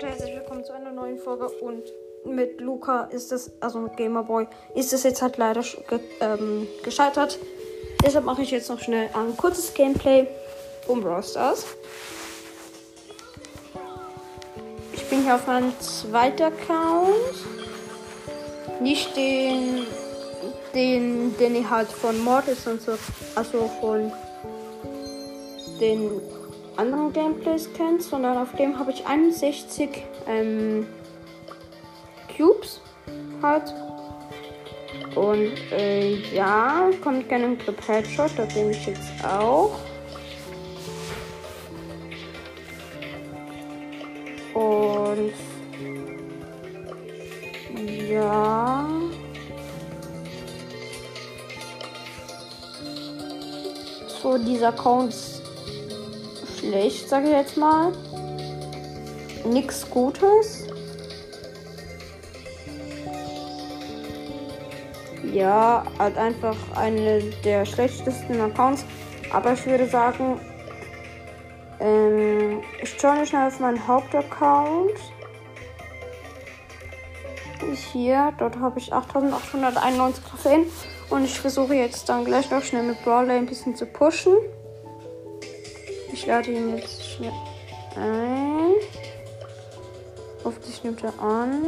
Leute, herzlich willkommen zu einer neuen Folge und mit Luca ist es, also mit Gamerboy, ist es jetzt halt leider ge ähm, gescheitert. Deshalb mache ich jetzt noch schnell ein kurzes Gameplay um Brawl Stars. Ich bin hier auf meinem zweiten Account. Nicht den, den, den ich halt von Mortis und so, also von den anderen Gameplays kennt, sondern auf dem habe ich 61 ähm, Cubes halt. Und äh, ja, kommt gerne im Club Headshot, da bin ich jetzt auch. Und ja. So, dieser Account ist schlecht, sage ich jetzt mal. Nichts Gutes. Ja, halt einfach eine der schlechtesten Accounts. Aber ich würde sagen, ähm, ich joine schnell auf meinen Hauptaccount. Hier, dort habe ich 8891 Trophäen. Und ich versuche jetzt dann gleich noch schnell mit Brawler ein bisschen zu pushen. Ich lade ihn jetzt schnell ein. Hoffentlich nimmt er an.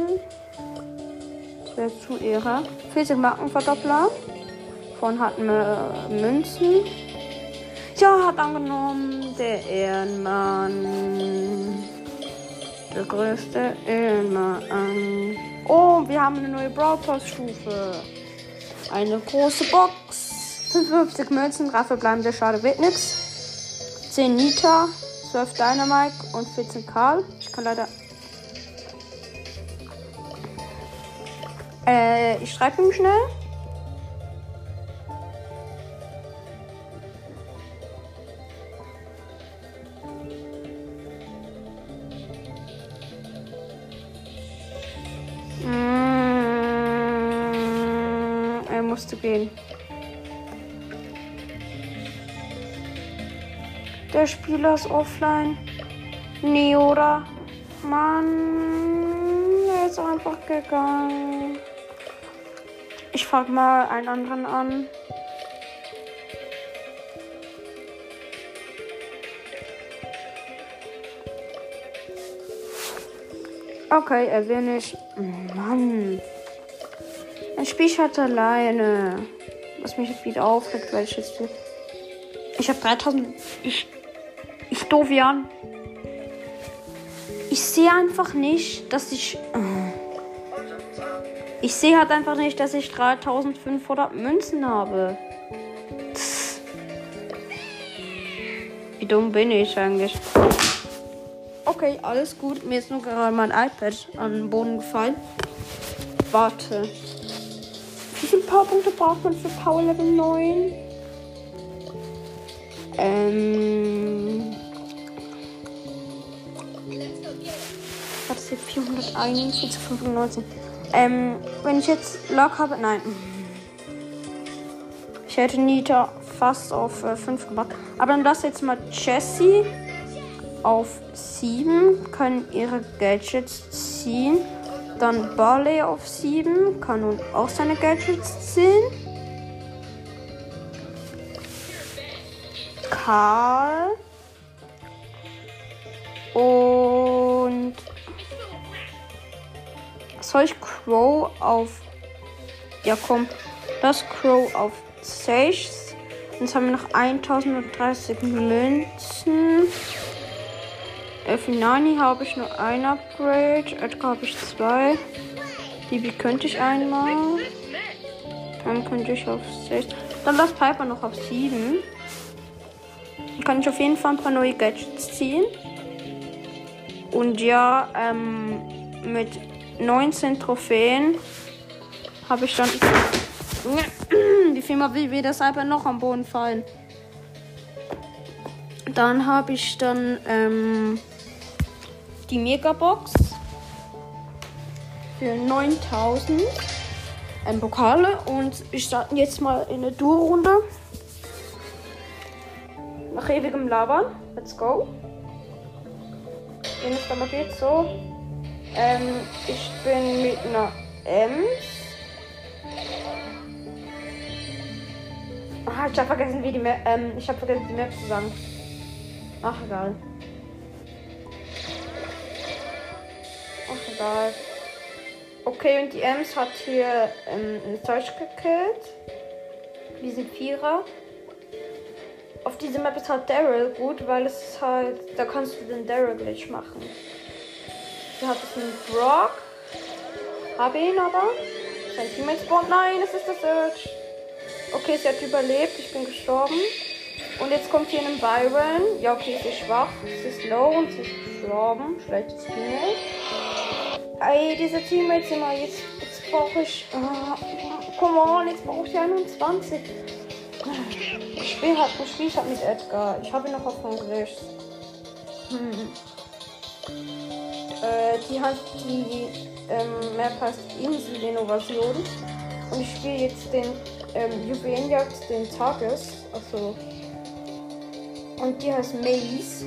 Das wäre zu Ehre. 40 Markenverdoppler. Von hatten wir Münzen. Ja, hat angenommen. Der Ehrenmann. Der größte Ehrenmann. Oh, wir haben eine neue Brawl Pass Stufe. Eine große Box. 55 Münzen, drei verbleibende Schade wird nix. 10 Nita, 12 Dynamite und 14 Karl. Ich kann leider. Äh, ich schreibe ihm schnell. Mm, er musste gehen. Der Spieler ist offline. Nee, oder? Mann, er ist einfach gegangen. Ich frag mal einen anderen an. Okay, er will nicht. Mann. Ein Spiel hat alleine. Was mich wieder aufregt, weil ich jetzt. Ich habe 3000. Ich. Jan. Ich sehe einfach nicht, dass ich. Ich sehe halt einfach nicht, dass ich 3500 Münzen habe. Tss. Wie dumm bin ich eigentlich? Okay, alles gut. Mir ist nur gerade mein iPad an den Boden gefallen. Warte. Wie viele Powerpunkte braucht man für Power Level 9? Ähm. Hier? 441, 95. Ähm, wenn ich jetzt Lock habe. Nein. Ich hätte Nita fast auf äh, 5 gemacht. Aber dann lass jetzt mal Jessie auf 7. Können ihre Gadgets ziehen. Dann Barley auf 7. Kann nun auch seine Gadgets ziehen. Karl. Und soll ich Crow auf. Ja, komm. Das Crow auf 6. Jetzt haben wir noch 1030 Münzen. Elfinani habe ich nur ein Upgrade. Edgar habe ich zwei. Bibi könnte ich einmal. Dann könnte ich auf 6. Dann lass Piper noch auf 7. Dann kann ich auf jeden Fall ein paar neue Gadgets ziehen. Und ja, ähm, mit 19 Trophäen habe ich dann. Wie viel mal will das einfach noch am Boden fallen? Dann habe ich dann ähm, die Megabox für 9000 ähm, Pokale und wir starten jetzt mal in eine Duo-Runde. Nach ewigem Labern. Let's go. Wenn es dann mal geht, so. Ähm, ich bin mit einer Ems. Ah, ich habe vergessen, wie die Map. Ähm, ich habe vergessen, die Map zu sagen. Ach, egal. Ach, egal. Okay, und die Ems hat hier ähm, ein Zeug gekillt. Diesen Vierer. Auf diese Map ist halt Daryl gut, weil es ist halt. Da kannst du den Daryl Glitch machen. Hier hat es einen Brock. Habe ihn aber. Sein Teammate spawnt. Nein, es ist der Search. Okay, sie hat überlebt. Ich bin gestorben. Und jetzt kommt hier ein Byron. Ja, okay, sie ist schwach. Sie ist low und sie ist gestorben. Schlechtes Teammate. Ey, diese Teammates immer. Jetzt, jetzt brauche ich. Oh, come on, jetzt brauche ich 21. Ich spiele halt, ich spiel halt mit Edgar. Ich habe ihn noch auf Kongress. Hm. Äh, die hat die ähm, Map heißt Inselinnovation. Und ich spiele jetzt den ähm, Juwelenjagd, den Tages. Also. Und die heißt Maze.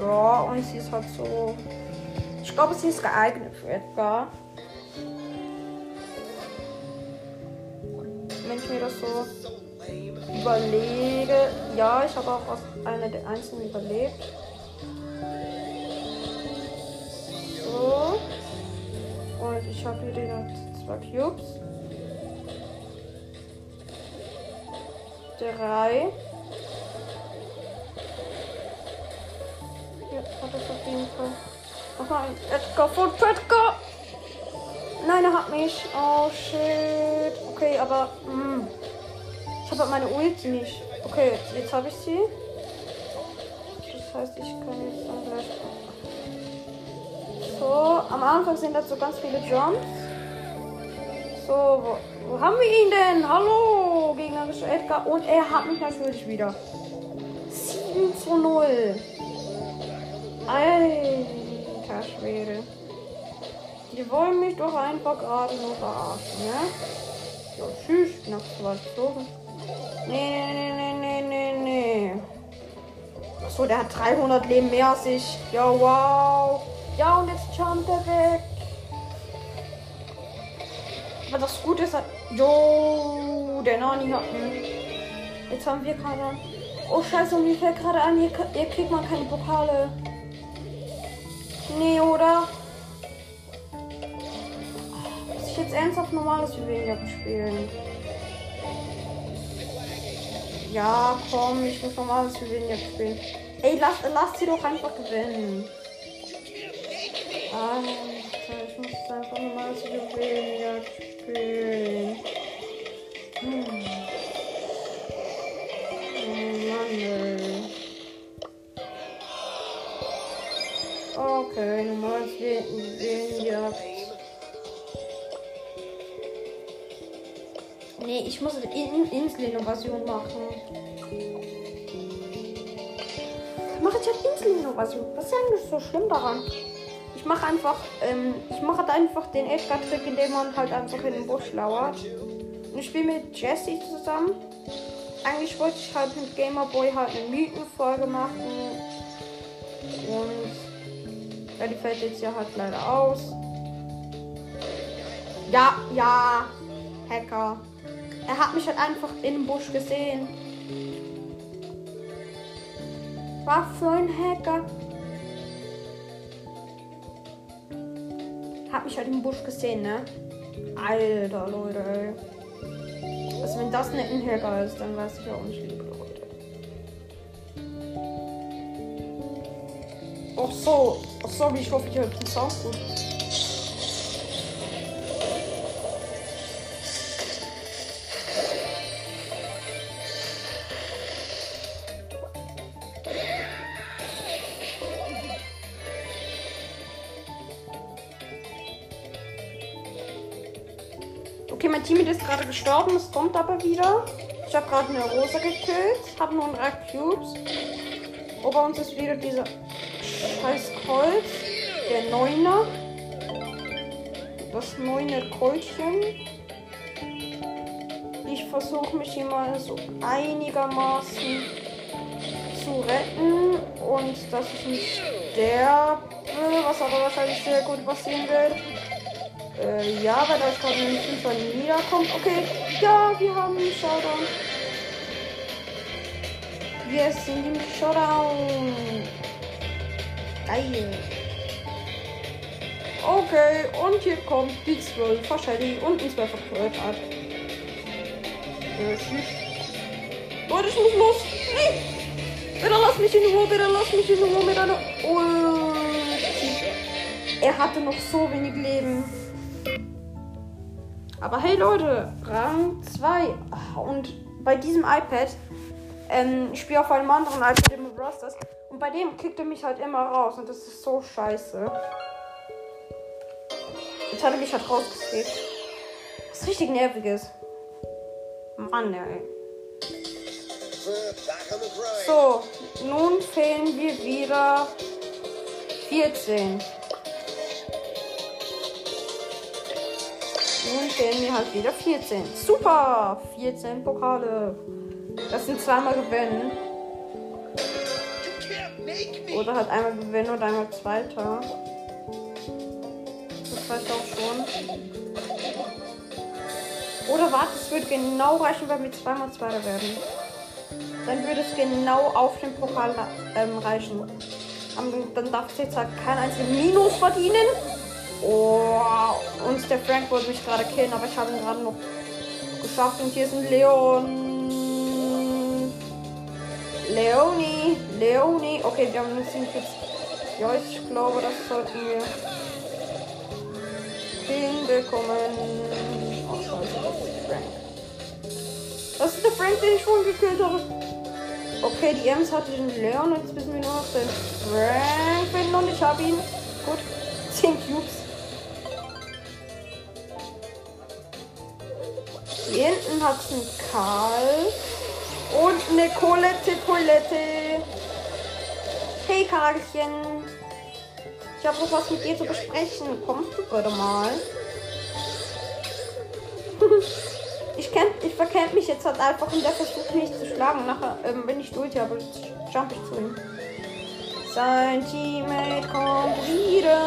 Ja, und sie ist halt so. Ich glaube, sie ist geeignet für Edgar. Wenn ich mir das so überlege. Ja, ich habe auch aus einer der einzelnen überlebt. Und ich habe hier die zwei Cubes. Drei. Ja, hat das auf jeden Fall. Ach nein, Edgar von Edgar! Nein, er hat mich. Oh shit. Okay, aber. Mh. Ich habe halt meine Ulti nicht. Okay, jetzt, jetzt habe ich sie. Das heißt, ich kann jetzt dann gleich. So, am Anfang sind da so ganz viele Jumps. So, wo, wo haben wir ihn denn? Hallo, gegnerischer Edgar. Und er hat mich natürlich wieder. 7 zu 0. Alter Schwede. Die wollen mich doch einfach gerade nur verarschen, ne? Ja, tschüss, nach zwei Stunden. Nee, nee, nee, nee. Achso, der hat 300 Leben mehr als ich. Ja, wow. Ja, und jetzt jumpt er weg. Aber das Gute ist, jo, der Nani hat einen. Jetzt haben wir gerade. Oh Scheiße, und mir fällt gerade an, hier, hier kriegt man keine Pokale. Nee, oder? Muss ich jetzt ernsthaft normales Juwelenjagd spielen? Ja, komm, ich muss normales Juwelenjagd spielen. Ey, lass, lass sie doch einfach gewinnen. Alter, ich muss jetzt einfach normales Juwelenjagd spielen. Hm. Oh Mann, ey. Okay, normales Juwelenjagd. Nee, ich muss in Inselinnovation machen. Mache ich halt Inselinnovation. Was ist eigentlich so schlimm daran? Ich mache einfach, ähm, ich mache halt einfach den Edgar-Trick, indem man halt einfach in den Busch lauert. Und ich spiele mit Jesse zusammen. Eigentlich wollte ich halt mit Gamerboy halt eine Mythenfolge machen. Und ja, die fällt jetzt ja halt leider aus. Ja, ja, Hacker. Er hat mich halt einfach in dem Busch gesehen. Was für ein Hacker. Hat mich halt im Busch gesehen, ne? Alter, Leute, ey. Also wenn das nicht ein Hacker ist, dann weiß ich auch nicht, liebe Leute. Ach so. Ach so, ich hoffe, ihr hört den Sound gut. Gestorben, es kommt aber wieder. Ich habe gerade eine Rose gekillt, habe nur drei Cubes. Ober uns ist wieder dieser scheiß Colt, der Neuner. Das neune Coltchen. Ich versuche mich mal so einigermaßen zu retten und dass ich nicht sterbe. Was aber wahrscheinlich sehr gut passieren wird. Äh, ja, weil da gerade ein Fünfer niederkommt. Okay, ja, wir haben einen Showdown. Wir sind im Showdown. Geil. Okay, und hier kommt die 12 wahrscheinlich und ein 12 Art. Leute, ich muss los. Nee. Bitte lass mich in Ruhe, bitte lass mich in Ruhe mit einer Ulti. Er hatte noch so wenig Leben. Aber hey Leute, Rang 2. Und bei diesem iPad, ähm, ich spiele auf einem anderen iPad im Rosters. Und bei dem kickt er mich halt immer raus. Und das ist so scheiße. Jetzt hat er mich halt rausgekickt. Was richtig nervig ist. Mann, ey. So, nun fehlen wir wieder 14. Nun fehlen mir halt wieder 14. Super! 14 Pokale. Das sind zweimal gewinnen. Oder halt einmal gewinnen und einmal zweiter. Das reicht auch schon. Oder warte, es wird genau reichen, wenn wir zweimal Zweiter werden. Dann würde es genau auf den Pokal ähm, reichen. Dann darf es jetzt halt kein einziges Minus verdienen. Oh, und der Frank wollte mich gerade killen, aber ich habe ihn gerade noch geschafft. Und hier ist ein Leon. Leoni. Leoni. Okay, wir haben uns jetzt. Ja, ich glaube, das sollten wir hinbekommen. Oh, scheiße, das ist Frank. Das ist der Frank, den ich schon gekillt habe. Okay, die Ems hatte den Leon jetzt müssen wir nur noch den Frank finden und ich habe ihn. Gut. Hier hinten hat es einen Karl. Und eine Colette Toilette. Hey Karlchen. Ich habe noch was mit dir zu besprechen. Kommst du bitte mal? ich, kenn, ich verkennt mich jetzt halt einfach und der versucht mich zu schlagen. Nachher, ähm, wenn ich durch habe, jump ich zu ihm. Sein Teammate kommt wieder.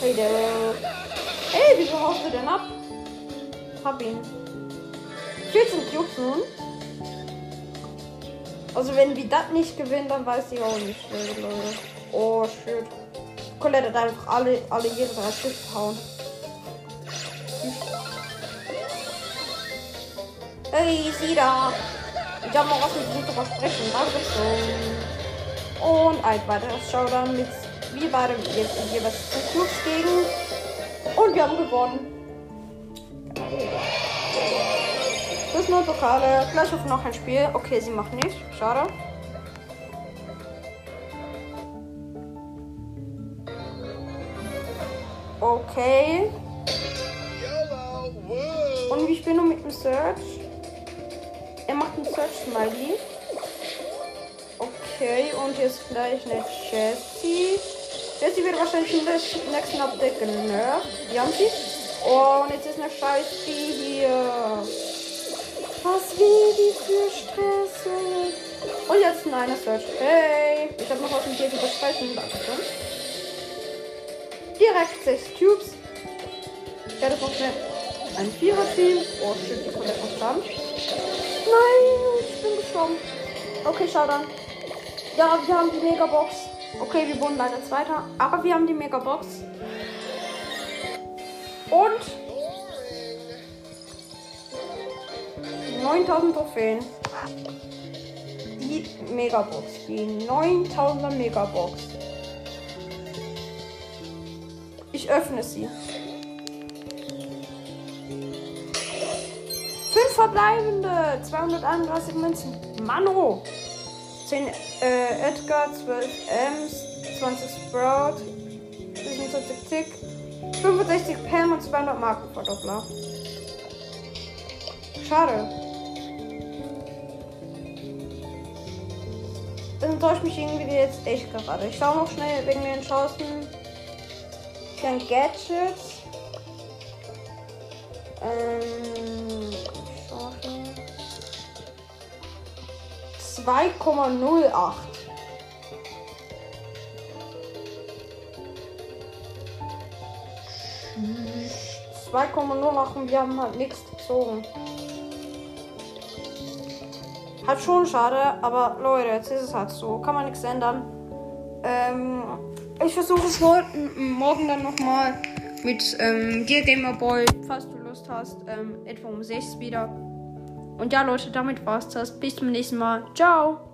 Hey, der. Hey, wieso haust du denn ab? Hab ihn. 14 Cubes nun. Also wenn wir das nicht gewinnen, dann weiß ich auch nicht, Leute. Oh shit. Colette hat einfach alle, alle jede drei Stück hauen. Hey, sieh da. Ich habe noch was mit dir zu versprechen. Dankeschön. Und ein weiteres Showdown mit wir beide jetzt jeweils zu Clubs gegen. Und wir haben gewonnen. Das nur Pokale. Gleich auf noch ein Spiel. Okay, sie macht nicht. Schade. Okay. Und wie spielen wir mit dem Search? Er macht einen Search Smiley. Okay, und jetzt gleich eine Jessie. Jessie wird wahrscheinlich in der nächsten Update genervt. Die haben sie. Oh, und jetzt ist eine scheiß die hier. Was will die für Stress? Und jetzt ein einer Search. Hey, ich habe noch mit dir zu besprechen. Dankeschön direkt 6 Cubes. Ich werde noch schnell ein Vierer-Team. Oh shit, die komplett noch stand. Nein, ich bin gestorben. Okay, schau dann. Ja, wir haben die Megabox. Okay, wir wurden leider Zweiter, aber wir haben die Megabox. Und 9000 Trophäen. Die Megabox. Die 9000er Megabox. Ich öffne sie. Fünf verbleibende. 231 Münzen. Mano. 10 äh, Edgar, 12 Ems, 20 Sprout, 25 Tick, 65 Pam und 200 Markenverdoppler. Schade. Das enttäuscht mich irgendwie jetzt echt gerade. Ich schaue noch schnell wegen den Chancen. Dann Gadgets. Ähm, 2,08. 2,0 machen. Wir haben halt nichts gezogen. Halt schon schade, aber Leute, jetzt ist es halt so. Kann man nichts ändern. Ähm, ich versuche es morgen dann nochmal mit ähm, Gear Gamer Boy, falls du Lust hast, ähm, etwa um 6 wieder. Und ja, Leute, damit war's das. Bis zum nächsten Mal. Ciao.